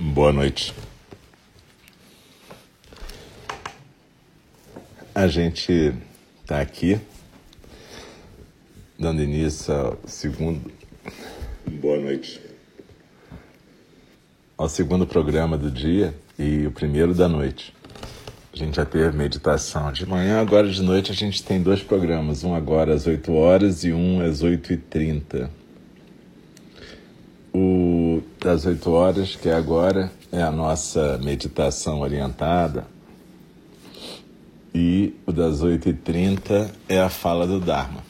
Boa noite. A gente está aqui dando início ao segundo. Boa noite. Ao segundo programa do dia e o primeiro da noite. A gente já teve meditação de manhã, agora de noite a gente tem dois programas, um agora às 8 horas e um às 8h30. Das 8 horas, que agora, é a nossa meditação orientada. E o das 8h30 é a fala do Dharma.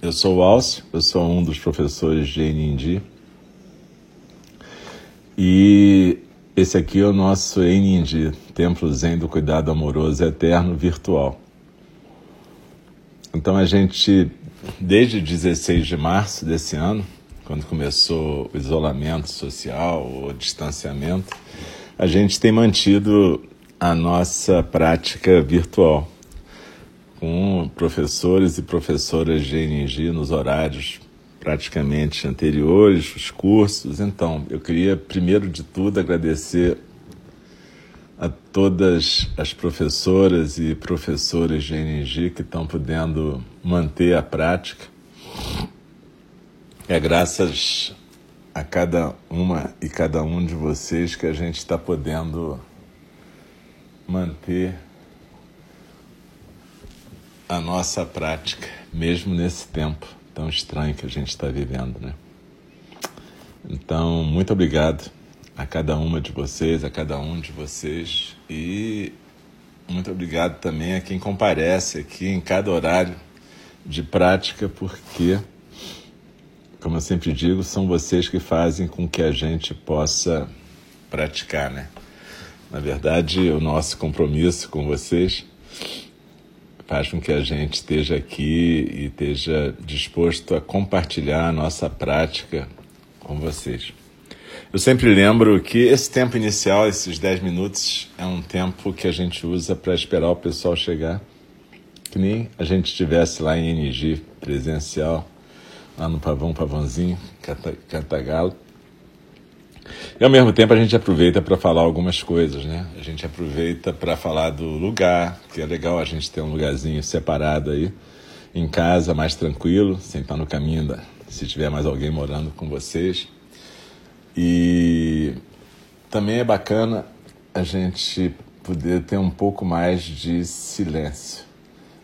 Eu sou o Alcio, eu sou um dos professores de Enindi. E esse aqui é o nosso Enindi, Templo Zen do Cuidado Amoroso Eterno Virtual. Então a gente, desde 16 de março desse ano, quando começou o isolamento social, o distanciamento, a gente tem mantido a nossa prática virtual com professores e professoras de ENG nos horários praticamente anteriores, os cursos. Então, eu queria, primeiro de tudo, agradecer a todas as professoras e professores de ENG que estão podendo manter a prática é graças a cada uma e cada um de vocês que a gente está podendo manter a nossa prática, mesmo nesse tempo tão estranho que a gente está vivendo, né? Então, muito obrigado a cada uma de vocês, a cada um de vocês e muito obrigado também a quem comparece aqui em cada horário de prática, porque como eu sempre digo, são vocês que fazem com que a gente possa praticar, né? Na verdade, o nosso compromisso com vocês faz com que a gente esteja aqui e esteja disposto a compartilhar a nossa prática com vocês. Eu sempre lembro que esse tempo inicial, esses 10 minutos, é um tempo que a gente usa para esperar o pessoal chegar. Que nem a gente estivesse lá em NG presencial lá no Pavão Pavãozinho, Cantagalo. E ao mesmo tempo a gente aproveita para falar algumas coisas, né? A gente aproveita para falar do lugar, que é legal a gente ter um lugarzinho separado aí, em casa, mais tranquilo, sem estar no caminho da, se tiver mais alguém morando com vocês. E também é bacana a gente poder ter um pouco mais de silêncio.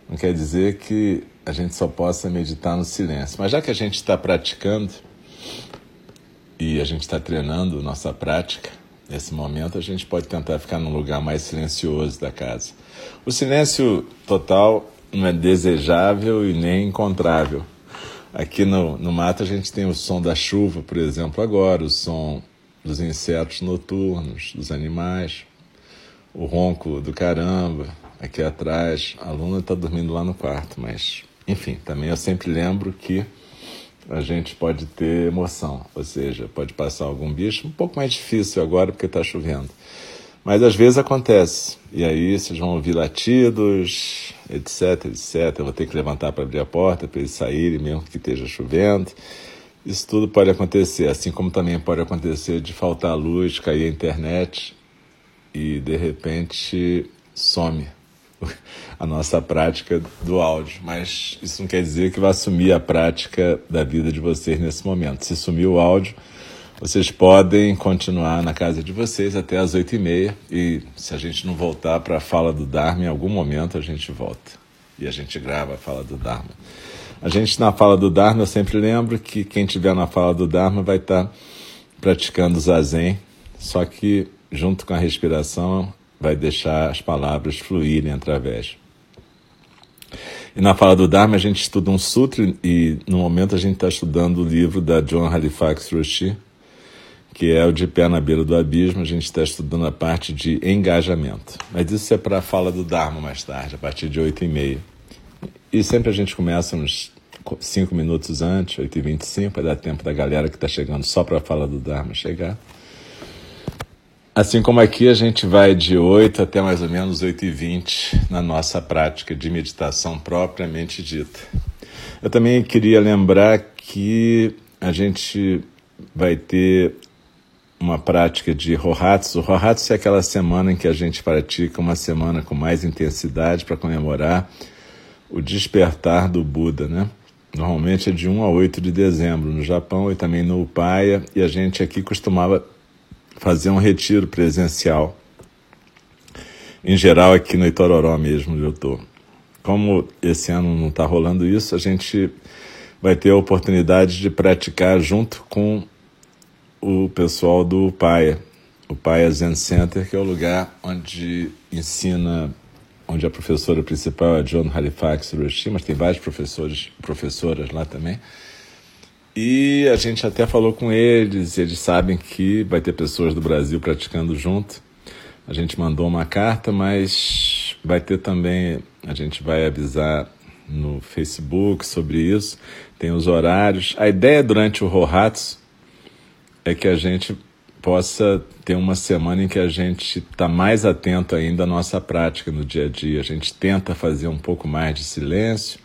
Não quer dizer que a gente só possa meditar no silêncio. Mas já que a gente está praticando e a gente está treinando nossa prática, nesse momento a gente pode tentar ficar num lugar mais silencioso da casa. O silêncio total não é desejável e nem encontrável. Aqui no, no mato a gente tem o som da chuva, por exemplo, agora, o som dos insetos noturnos, dos animais, o ronco do caramba. Aqui atrás, a Luna está dormindo lá no quarto, mas enfim, também eu sempre lembro que a gente pode ter emoção, ou seja, pode passar algum bicho, um pouco mais difícil agora porque está chovendo. Mas às vezes acontece, e aí vocês vão ouvir latidos, etc, etc. Eu vou ter que levantar para abrir a porta para eles saírem, mesmo que esteja chovendo. Isso tudo pode acontecer, assim como também pode acontecer de faltar luz, cair a internet e de repente some a nossa prática do áudio, mas isso não quer dizer que vai sumir a prática da vida de vocês nesse momento. Se sumir o áudio, vocês podem continuar na casa de vocês até as oito e meia e se a gente não voltar para a fala do Dharma, em algum momento a gente volta e a gente grava a fala do Dharma. A gente na fala do Dharma, eu sempre lembro que quem estiver na fala do Dharma vai estar tá praticando zazen, só que junto com a respiração vai deixar as palavras fluírem através. E na fala do Dharma a gente estuda um sutra e no momento a gente está estudando o livro da John Halifax Roshi, que é o de pé na beira do abismo. A gente está estudando a parte de engajamento. Mas isso é para a fala do Dharma mais tarde, a partir de 8 e meia. E sempre a gente começa uns 5 minutos antes, 8 e 25 para dar tempo da galera que está chegando só para a fala do Dharma chegar. Assim como aqui, a gente vai de 8 até mais ou menos 8 e 20 na nossa prática de meditação propriamente dita. Eu também queria lembrar que a gente vai ter uma prática de Rohatsu. Rohatsu é aquela semana em que a gente pratica uma semana com mais intensidade para comemorar o despertar do Buda, né? Normalmente é de 1 a 8 de dezembro no Japão e também no Upaya, e a gente aqui costumava fazer um retiro presencial. Em geral aqui no Itororó mesmo, onde eu estou. Como esse ano não está rolando isso, a gente vai ter a oportunidade de praticar junto com o pessoal do Paia, o Paia Zen Center, que é o lugar onde ensina, onde a professora principal é John Halifax Hiroshi, mas tem vários professores professoras lá também. E a gente até falou com eles, eles sabem que vai ter pessoas do Brasil praticando junto. A gente mandou uma carta, mas vai ter também, a gente vai avisar no Facebook sobre isso, tem os horários. A ideia durante o Rohatsu é que a gente possa ter uma semana em que a gente está mais atento ainda à nossa prática no dia a dia. A gente tenta fazer um pouco mais de silêncio.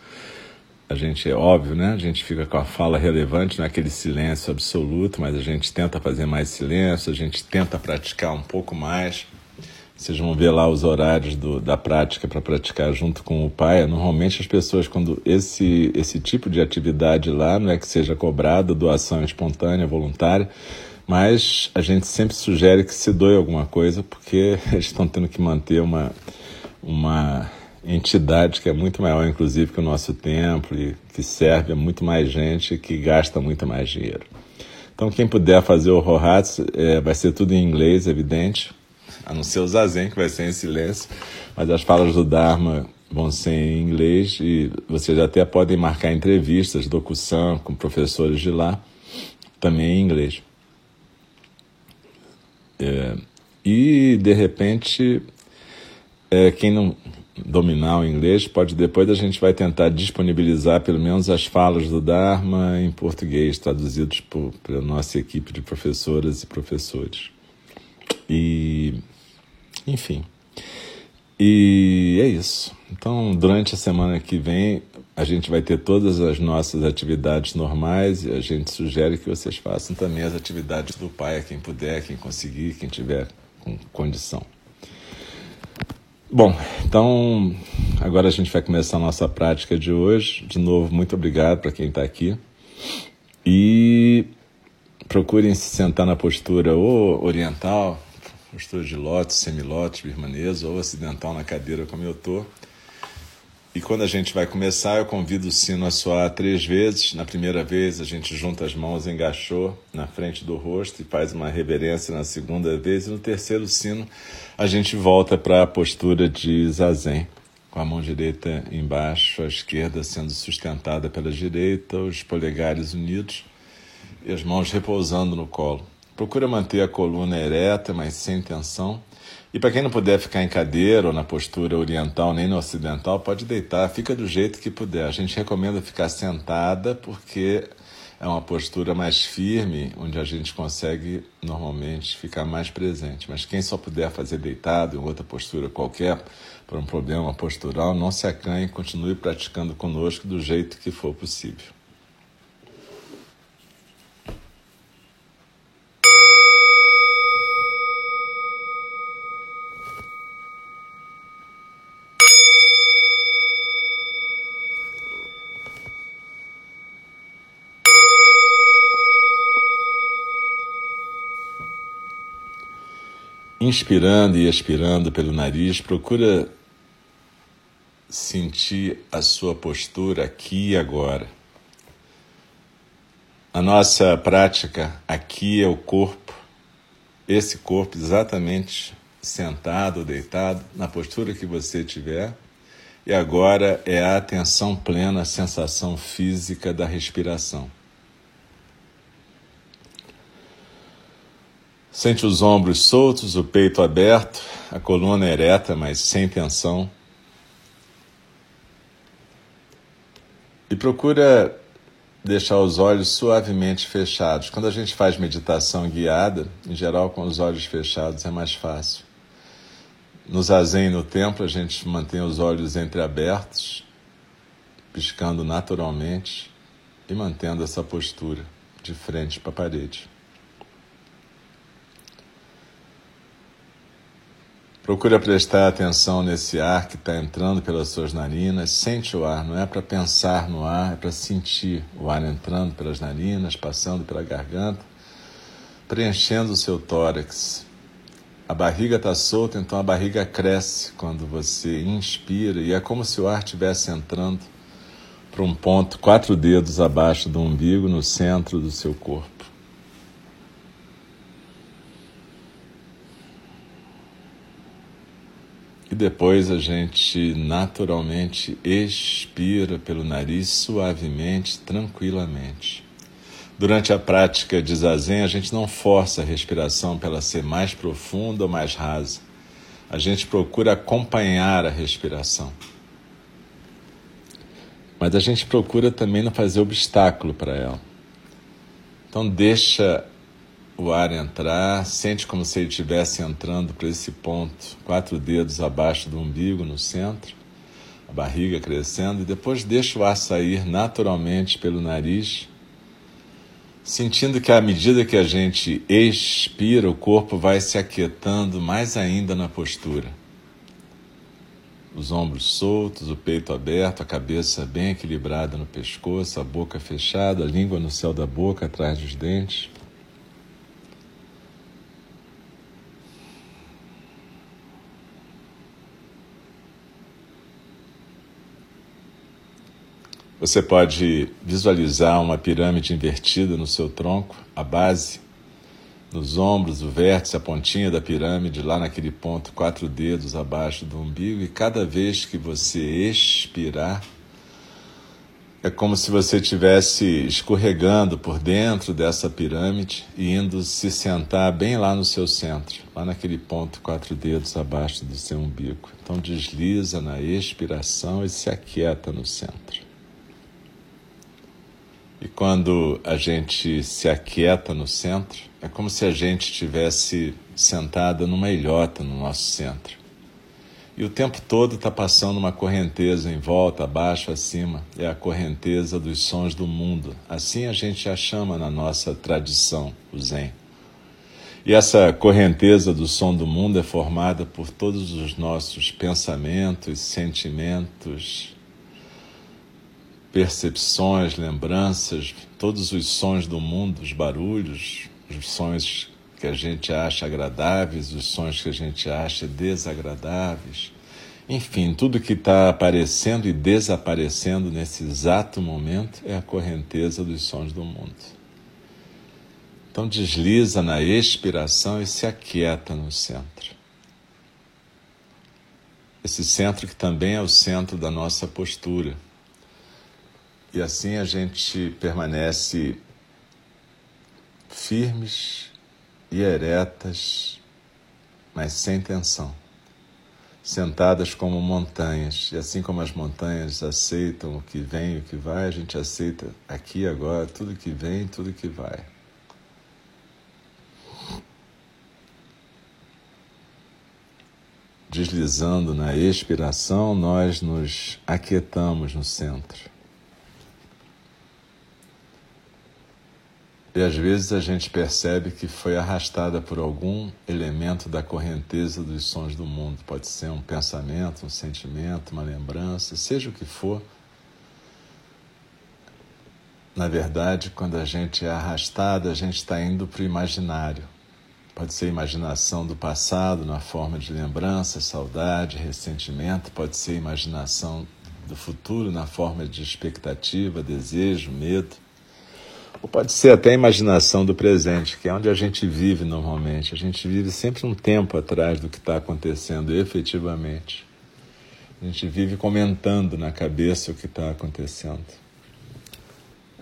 A gente, é óbvio, né? A gente fica com a fala relevante naquele silêncio absoluto, mas a gente tenta fazer mais silêncio, a gente tenta praticar um pouco mais. Vocês vão ver lá os horários do, da prática para praticar junto com o pai. Normalmente as pessoas, quando esse, esse tipo de atividade lá, não é que seja cobrada, doação espontânea, voluntária, mas a gente sempre sugere que se doe alguma coisa, porque eles estão tendo que manter uma, uma entidade que é muito maior, inclusive, que o nosso templo, e que serve a muito mais gente e que gasta muito mais dinheiro. Então, quem puder fazer o Rohatsu, é, vai ser tudo em inglês, evidente a não ser o Zazen, que vai ser em silêncio, mas as falas do Dharma vão ser em inglês e vocês até podem marcar entrevistas, locução com professores de lá, também em inglês. É, e, de repente, é, quem não dominar o inglês, pode depois a gente vai tentar disponibilizar pelo menos as falas do Dharma em português, traduzidos por, pela nossa equipe de professoras e professores. E enfim. E é isso. Então, durante a semana que vem, a gente vai ter todas as nossas atividades normais e a gente sugere que vocês façam também as atividades do pai, quem puder, quem conseguir, quem tiver com condição. Bom, então agora a gente vai começar a nossa prática de hoje. De novo, muito obrigado para quem está aqui. E procurem se sentar na postura ou oriental, postura de lótus, semilótus, birmanês ou ocidental na cadeira como eu estou. E quando a gente vai começar, eu convido o sino a soar três vezes. Na primeira vez, a gente junta as mãos gachô na frente do rosto e faz uma reverência na segunda vez. E no terceiro sino, a gente volta para a postura de zazen, com a mão direita embaixo, a esquerda sendo sustentada pela direita, os polegares unidos e as mãos repousando no colo. Procura manter a coluna ereta, mas sem tensão. E para quem não puder ficar em cadeira ou na postura oriental nem no ocidental, pode deitar, fica do jeito que puder. A gente recomenda ficar sentada porque é uma postura mais firme, onde a gente consegue normalmente ficar mais presente. Mas quem só puder fazer deitado em outra postura qualquer, por um problema postural, não se acanhe continue praticando conosco do jeito que for possível. Inspirando e expirando pelo nariz, procura sentir a sua postura aqui e agora. A nossa prática aqui é o corpo, esse corpo exatamente sentado ou deitado, na postura que você tiver. E agora é a atenção plena à sensação física da respiração. Sente os ombros soltos, o peito aberto, a coluna ereta, mas sem tensão. E procura deixar os olhos suavemente fechados. Quando a gente faz meditação guiada, em geral com os olhos fechados é mais fácil. No zazen no templo, a gente mantém os olhos entreabertos, piscando naturalmente e mantendo essa postura de frente para a parede. Procura prestar atenção nesse ar que está entrando pelas suas narinas. Sente o ar, não é para pensar no ar, é para sentir o ar entrando pelas narinas, passando pela garganta, preenchendo o seu tórax. A barriga está solta, então a barriga cresce quando você inspira e é como se o ar estivesse entrando para um ponto quatro dedos abaixo do umbigo, no centro do seu corpo. E depois a gente naturalmente expira pelo nariz suavemente, tranquilamente. Durante a prática de zazen, a gente não força a respiração para ela ser mais profunda ou mais rasa. A gente procura acompanhar a respiração. Mas a gente procura também não fazer obstáculo para ela. Então deixa o ar entrar, sente como se ele estivesse entrando para esse ponto, quatro dedos abaixo do umbigo, no centro, a barriga crescendo, e depois deixa o ar sair naturalmente pelo nariz, sentindo que à medida que a gente expira, o corpo vai se aquietando mais ainda na postura. Os ombros soltos, o peito aberto, a cabeça bem equilibrada no pescoço, a boca fechada, a língua no céu da boca, atrás dos dentes. Você pode visualizar uma pirâmide invertida no seu tronco, a base, nos ombros, o vértice, a pontinha da pirâmide, lá naquele ponto, quatro dedos abaixo do umbigo, e cada vez que você expirar, é como se você estivesse escorregando por dentro dessa pirâmide e indo se sentar bem lá no seu centro, lá naquele ponto, quatro dedos abaixo do seu umbigo. Então desliza na expiração e se aquieta no centro. E quando a gente se aquieta no centro, é como se a gente estivesse sentada numa ilhota no nosso centro. E o tempo todo está passando uma correnteza em volta, abaixo, acima. É a correnteza dos sons do mundo. Assim a gente a chama na nossa tradição, o Zen. E essa correnteza do som do mundo é formada por todos os nossos pensamentos, sentimentos, percepções, lembranças, todos os sons do mundo, os barulhos, os sons que a gente acha agradáveis, os sons que a gente acha desagradáveis. Enfim, tudo que está aparecendo e desaparecendo nesse exato momento é a correnteza dos sons do mundo. Então desliza na expiração e se aquieta no centro. Esse centro que também é o centro da nossa postura e assim a gente permanece firmes e eretas, mas sem tensão, sentadas como montanhas. E assim como as montanhas aceitam o que vem e o que vai, a gente aceita aqui agora tudo que vem, tudo que vai. Deslizando na expiração, nós nos aquietamos no centro. E às vezes a gente percebe que foi arrastada por algum elemento da correnteza dos sons do mundo. Pode ser um pensamento, um sentimento, uma lembrança, seja o que for. Na verdade, quando a gente é arrastada, a gente está indo para o imaginário. Pode ser imaginação do passado na forma de lembrança, saudade, ressentimento, pode ser imaginação do futuro na forma de expectativa, desejo, medo. Ou pode ser até a imaginação do presente, que é onde a gente vive normalmente. A gente vive sempre um tempo atrás do que está acontecendo efetivamente. A gente vive comentando na cabeça o que está acontecendo.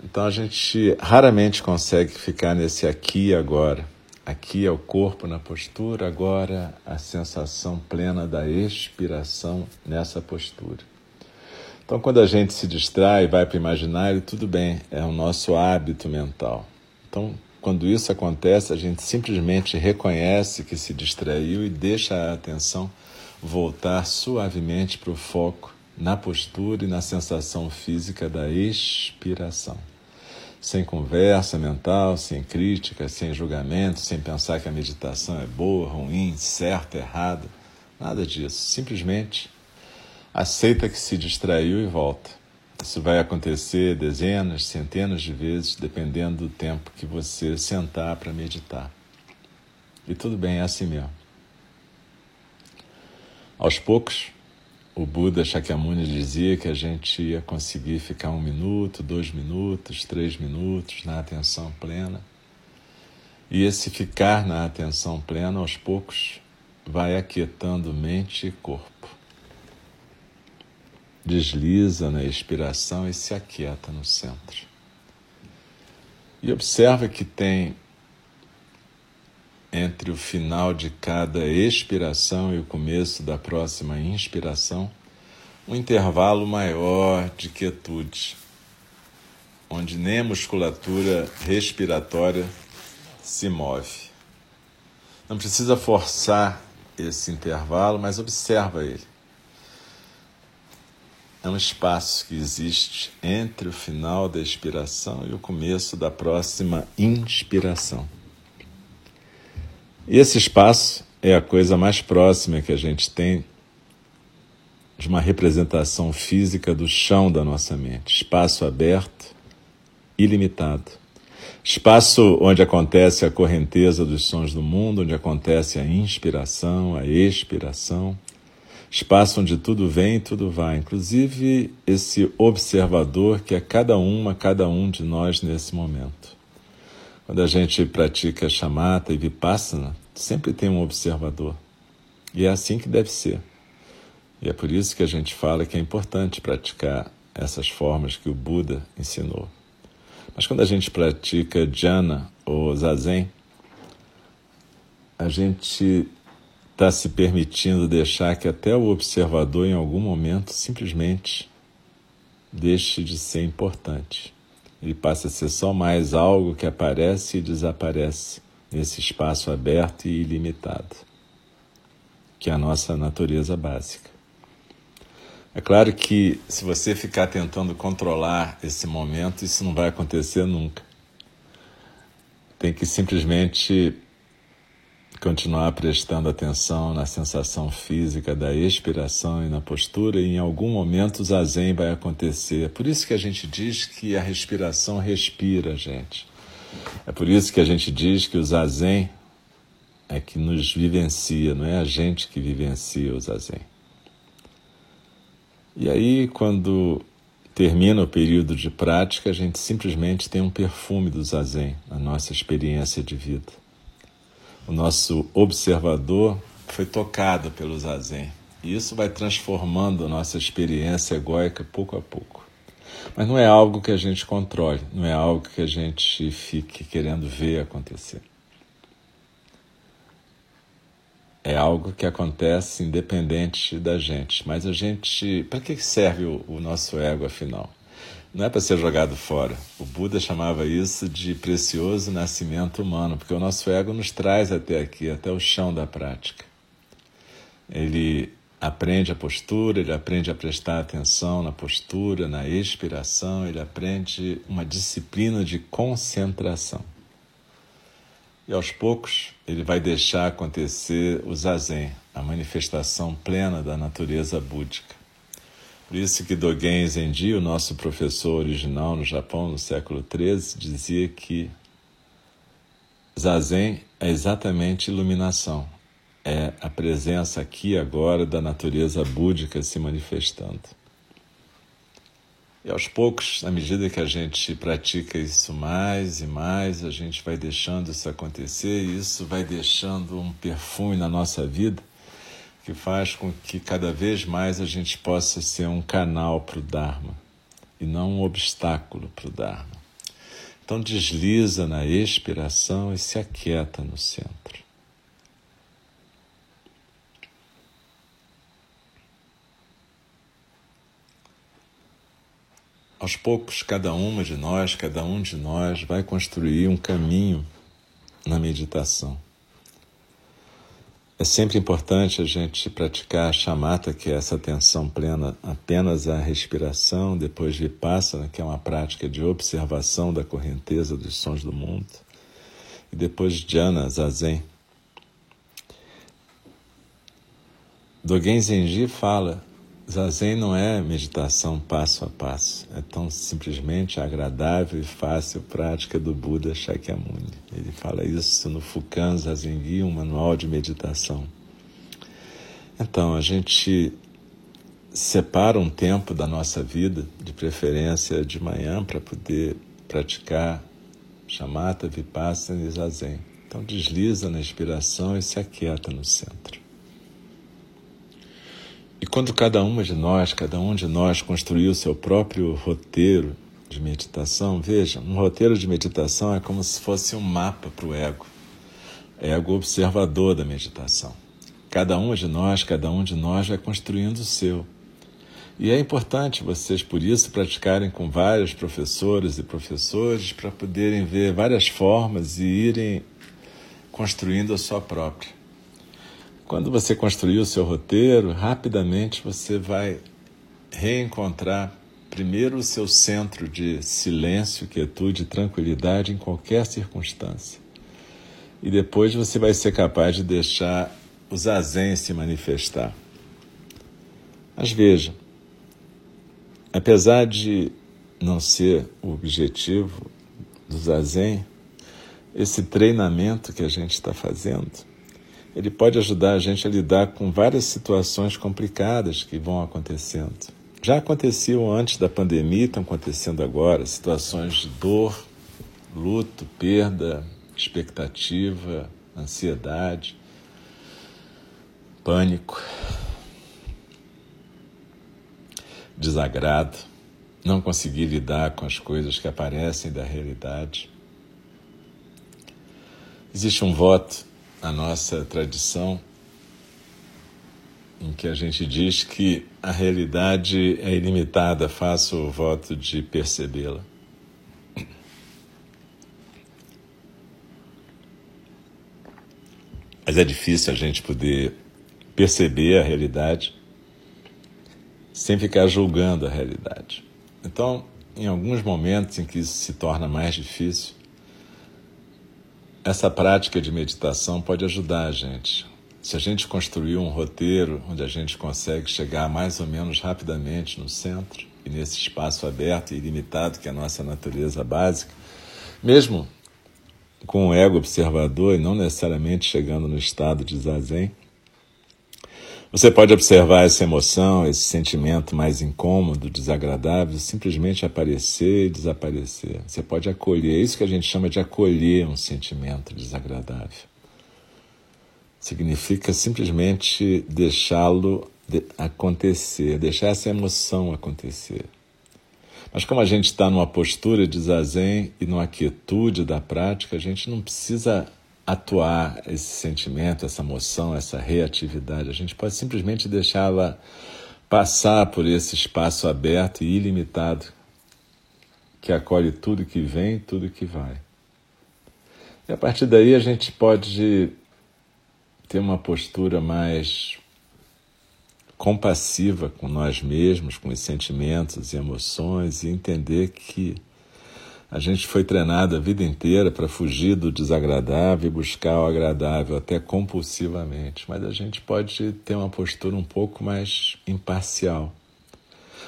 Então a gente raramente consegue ficar nesse aqui e agora. Aqui é o corpo na postura, agora a sensação plena da expiração nessa postura. Então, quando a gente se distrai, vai para o imaginário, tudo bem, é o nosso hábito mental. Então, quando isso acontece, a gente simplesmente reconhece que se distraiu e deixa a atenção voltar suavemente para o foco na postura e na sensação física da expiração. Sem conversa mental, sem crítica, sem julgamento, sem pensar que a meditação é boa, ruim, certa, errada. Nada disso. Simplesmente aceita que se distraiu e volta. Isso vai acontecer dezenas, centenas de vezes, dependendo do tempo que você sentar para meditar. E tudo bem, é assim mesmo. Aos poucos, o Buda Shakyamuni dizia que a gente ia conseguir ficar um minuto, dois minutos, três minutos na atenção plena. E esse ficar na atenção plena, aos poucos, vai aquietando mente e corpo. Desliza na expiração e se aquieta no centro. E observa que tem entre o final de cada expiração e o começo da próxima inspiração um intervalo maior de quietude, onde nem a musculatura respiratória se move. Não precisa forçar esse intervalo, mas observa ele. É um espaço que existe entre o final da expiração e o começo da próxima inspiração. E esse espaço é a coisa mais próxima que a gente tem de uma representação física do chão da nossa mente. Espaço aberto, ilimitado. Espaço onde acontece a correnteza dos sons do mundo, onde acontece a inspiração, a expiração. Espaço onde tudo vem e tudo vai, inclusive esse observador que é cada uma, cada um de nós nesse momento. Quando a gente pratica chamata e vipassana, sempre tem um observador. E é assim que deve ser. E é por isso que a gente fala que é importante praticar essas formas que o Buda ensinou. Mas quando a gente pratica jhana ou zazen, a gente está se permitindo deixar que até o observador, em algum momento, simplesmente deixe de ser importante. Ele passa a ser só mais algo que aparece e desaparece nesse espaço aberto e ilimitado, que é a nossa natureza básica. É claro que se você ficar tentando controlar esse momento, isso não vai acontecer nunca. Tem que simplesmente continuar prestando atenção na sensação física da expiração e na postura, e em algum momento o zazen vai acontecer. É por isso que a gente diz que a respiração respira, gente. É por isso que a gente diz que o zazen é que nos vivencia, não é a gente que vivencia o zazen. E aí, quando termina o período de prática, a gente simplesmente tem um perfume do zazen na nossa experiência de vida. O nosso observador foi tocado pelo zazen. E isso vai transformando a nossa experiência egóica pouco a pouco. Mas não é algo que a gente controle, não é algo que a gente fique querendo ver acontecer. é algo que acontece independente da gente. Mas a gente. Para que serve o, o nosso ego, afinal? Não é para ser jogado fora. O Buda chamava isso de precioso nascimento humano, porque o nosso ego nos traz até aqui, até o chão da prática. Ele aprende a postura, ele aprende a prestar atenção na postura, na expiração, ele aprende uma disciplina de concentração. E aos poucos ele vai deixar acontecer o zazen, a manifestação plena da natureza búdica. Por isso que Dogen Zenji, o nosso professor original no Japão no século XIII, dizia que zazen é exatamente iluminação, é a presença aqui agora da natureza búdica se manifestando. E aos poucos, à medida que a gente pratica isso mais e mais, a gente vai deixando isso acontecer e isso vai deixando um perfume na nossa vida que faz com que cada vez mais a gente possa ser um canal para o Dharma e não um obstáculo para o Dharma. Então desliza na expiração e se aquieta no centro. Aos poucos, cada uma de nós, cada um de nós vai construir um caminho na meditação. É sempre importante a gente praticar a chamata, que é essa atenção plena apenas à respiração, depois vipassana, que é uma prática de observação da correnteza dos sons do mundo, e depois jhana, zazen. Dogen Zenji fala, Zazen não é meditação passo a passo, é tão simplesmente agradável e fácil prática do Buda Shakyamuni. Ele fala isso no Fukan Zazengi, um manual de meditação. Então, a gente separa um tempo da nossa vida, de preferência de manhã, para poder praticar chamata, vipassana e zazen. Então desliza na inspiração e se aquieta no centro. E quando cada uma de nós, cada um de nós construiu o seu próprio roteiro de meditação, veja, um roteiro de meditação é como se fosse um mapa para o ego, ego observador da meditação. Cada uma de nós, cada um de nós vai construindo o seu. E é importante vocês, por isso, praticarem com vários professores e professores para poderem ver várias formas e irem construindo a sua própria. Quando você construir o seu roteiro, rapidamente você vai reencontrar primeiro o seu centro de silêncio, quietude tranquilidade em qualquer circunstância. E depois você vai ser capaz de deixar o zazen se manifestar. Mas veja, Apesar de não ser o objetivo do Zazen, esse treinamento que a gente está fazendo, ele pode ajudar a gente a lidar com várias situações complicadas que vão acontecendo. Já aconteciam antes da pandemia, estão acontecendo agora, situações de dor, luto, perda, expectativa, ansiedade, pânico desagrado, não conseguir lidar com as coisas que aparecem da realidade. Existe um voto na nossa tradição em que a gente diz que a realidade é ilimitada, faço o voto de percebê-la. Mas é difícil a gente poder perceber a realidade sem ficar julgando a realidade. Então, em alguns momentos em que isso se torna mais difícil, essa prática de meditação pode ajudar a gente. Se a gente construir um roteiro onde a gente consegue chegar mais ou menos rapidamente no centro e nesse espaço aberto e ilimitado que é a nossa natureza básica, mesmo com o ego observador e não necessariamente chegando no estado de zazen, você pode observar essa emoção, esse sentimento mais incômodo, desagradável, simplesmente aparecer e desaparecer. Você pode acolher, é isso que a gente chama de acolher um sentimento desagradável. Significa simplesmente deixá-lo acontecer, deixar essa emoção acontecer. Mas como a gente está numa postura de zazen e numa quietude da prática, a gente não precisa atuar esse sentimento, essa emoção, essa reatividade. A gente pode simplesmente deixá-la passar por esse espaço aberto e ilimitado que acolhe tudo que vem, tudo que vai. E a partir daí a gente pode ter uma postura mais compassiva com nós mesmos, com os sentimentos e emoções e entender que a gente foi treinado a vida inteira para fugir do desagradável e buscar o agradável, até compulsivamente, mas a gente pode ter uma postura um pouco mais imparcial.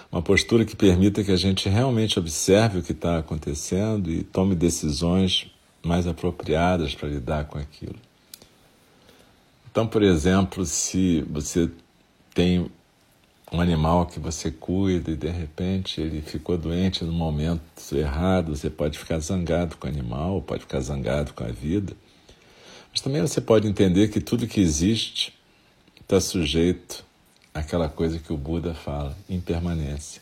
Uma postura que permita que a gente realmente observe o que está acontecendo e tome decisões mais apropriadas para lidar com aquilo. Então, por exemplo, se você tem um animal que você cuida e de repente ele ficou doente no momento errado, você pode ficar zangado com o animal, pode ficar zangado com a vida. Mas também você pode entender que tudo que existe está sujeito àquela coisa que o Buda fala, impermanência.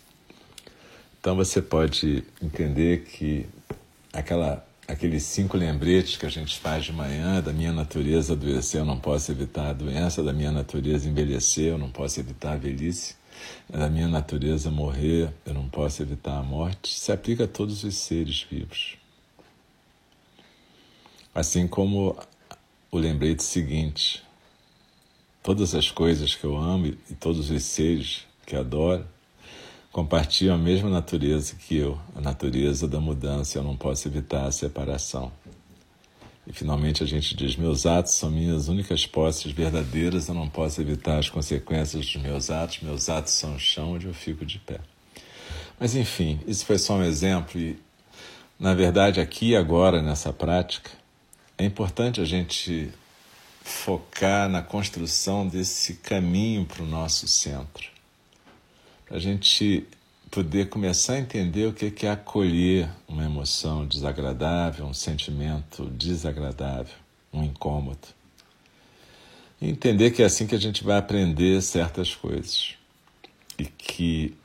Então você pode entender que aquela, aqueles cinco lembretes que a gente faz de manhã, da minha natureza adoecer, eu não posso evitar a doença, da minha natureza envelhecer, eu não posso evitar a velhice, da minha natureza morrer, eu não posso evitar a morte, se aplica a todos os seres vivos. Assim como o lembrete seguinte: todas as coisas que eu amo e todos os seres que adoro compartilham a mesma natureza que eu, a natureza da mudança, eu não posso evitar a separação. E finalmente a gente diz: Meus atos são minhas únicas posses verdadeiras, eu não posso evitar as consequências dos meus atos, meus atos são o chão onde eu fico de pé. Mas enfim, isso foi só um exemplo e, na verdade, aqui e agora, nessa prática, é importante a gente focar na construção desse caminho para o nosso centro. A gente poder começar a entender o que é acolher uma emoção desagradável, um sentimento desagradável, um incômodo. E entender que é assim que a gente vai aprender certas coisas. E que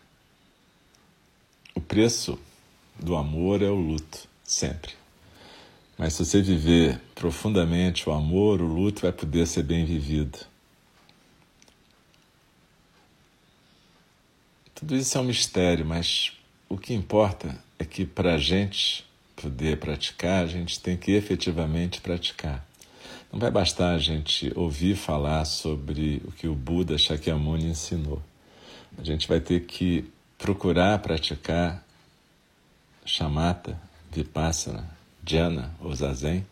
o preço do amor é o luto, sempre. Mas se você viver profundamente o amor, o luto vai poder ser bem vivido. Tudo isso é um mistério, mas o que importa é que para a gente poder praticar, a gente tem que efetivamente praticar. Não vai bastar a gente ouvir falar sobre o que o Buda Shakyamuni ensinou. A gente vai ter que procurar praticar chamata, vipassana, jhana ou zazen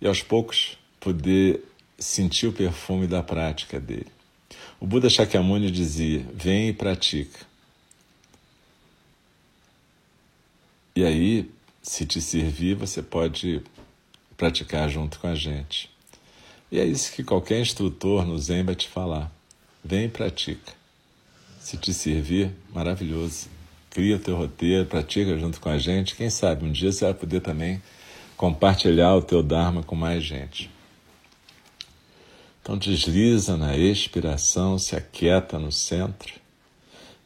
e aos poucos poder sentir o perfume da prática dele. O Buda Shakyamuni dizia: vem e pratica. E aí, se te servir, você pode praticar junto com a gente. E é isso que qualquer instrutor no Zen vai te falar. Vem e pratica. Se te servir, maravilhoso. Cria o teu roteiro, pratica junto com a gente. Quem sabe um dia você vai poder também compartilhar o teu Dharma com mais gente. Então desliza na expiração, se aquieta no centro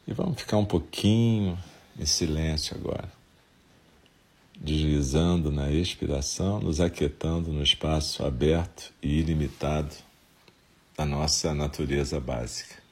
e vamos ficar um pouquinho em silêncio agora. Deslizando na expiração, nos aquietando no espaço aberto e ilimitado da nossa natureza básica.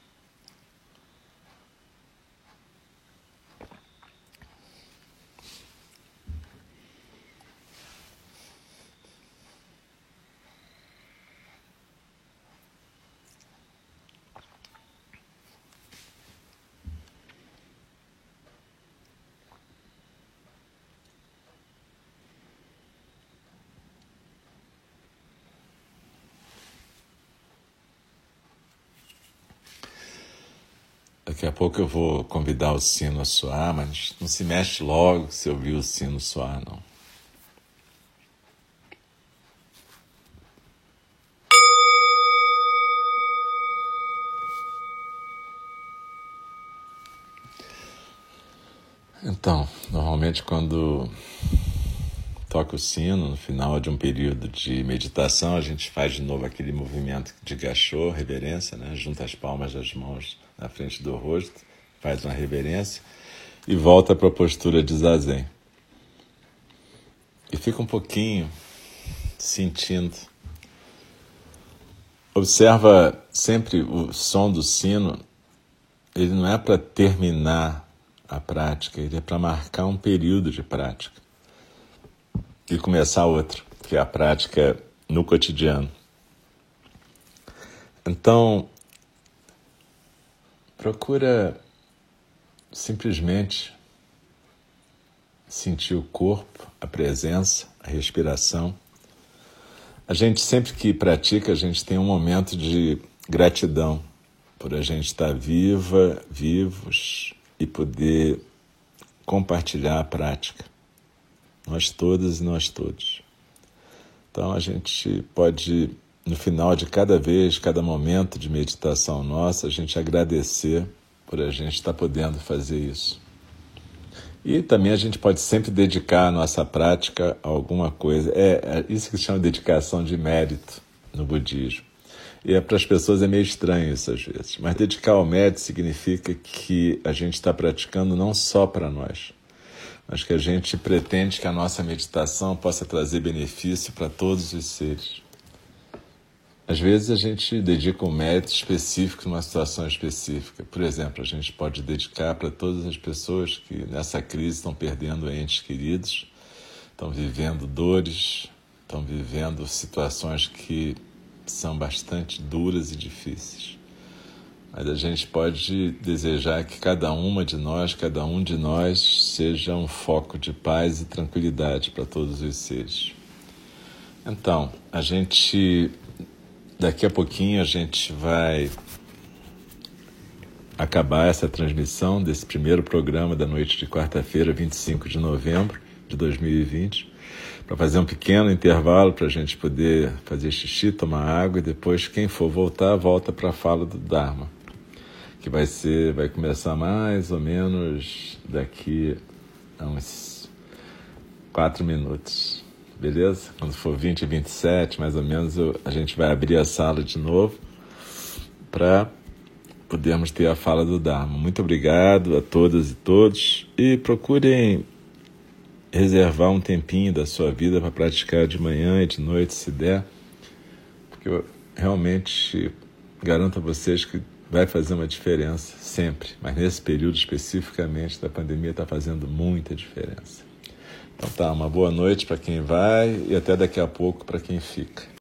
Daqui a pouco eu vou convidar o sino a soar, mas não se mexe logo se ouvir o sino soar, não. Então, normalmente quando toca o sino, no final de um período de meditação, a gente faz de novo aquele movimento de gachô, reverência, né? junta as palmas das mãos na frente do rosto, faz uma reverência e volta para a postura de zazen. E fica um pouquinho sentindo. Observa sempre o som do sino, ele não é para terminar a prática, ele é para marcar um período de prática e começar outra, que é a prática no cotidiano. Então, procura simplesmente sentir o corpo, a presença, a respiração. A gente sempre que pratica, a gente tem um momento de gratidão por a gente estar viva, vivos e poder compartilhar a prática nós todas e nós todos. Então a gente pode, no final de cada vez, cada momento de meditação nossa, a gente agradecer por a gente estar podendo fazer isso. E também a gente pode sempre dedicar a nossa prática a alguma coisa. É, é isso que se chama dedicação de mérito no budismo. E é, para as pessoas é meio estranho isso às vezes. Mas dedicar ao mérito significa que a gente está praticando não só para nós, mas que a gente pretende que a nossa meditação possa trazer benefício para todos os seres. Às vezes a gente dedica um mérito específico numa situação específica. Por exemplo, a gente pode dedicar para todas as pessoas que nessa crise estão perdendo entes queridos, estão vivendo dores, estão vivendo situações que são bastante duras e difíceis. Mas a gente pode desejar que cada uma de nós, cada um de nós, seja um foco de paz e tranquilidade para todos os seres. Então, a gente daqui a pouquinho a gente vai acabar essa transmissão desse primeiro programa da noite de quarta-feira, 25 de novembro de 2020, para fazer um pequeno intervalo para a gente poder fazer xixi, tomar água e depois quem for voltar volta para a fala do Dharma, que vai ser, vai começar mais ou menos daqui a uns quatro minutos. Beleza? Quando for 20 e 27, mais ou menos, eu, a gente vai abrir a sala de novo para podermos ter a fala do Dharma. Muito obrigado a todas e todos e procurem reservar um tempinho da sua vida para praticar de manhã e de noite, se der, porque eu realmente garanto a vocês que vai fazer uma diferença sempre, mas nesse período especificamente da pandemia está fazendo muita diferença. Então tá, uma boa noite para quem vai e até daqui a pouco para quem fica.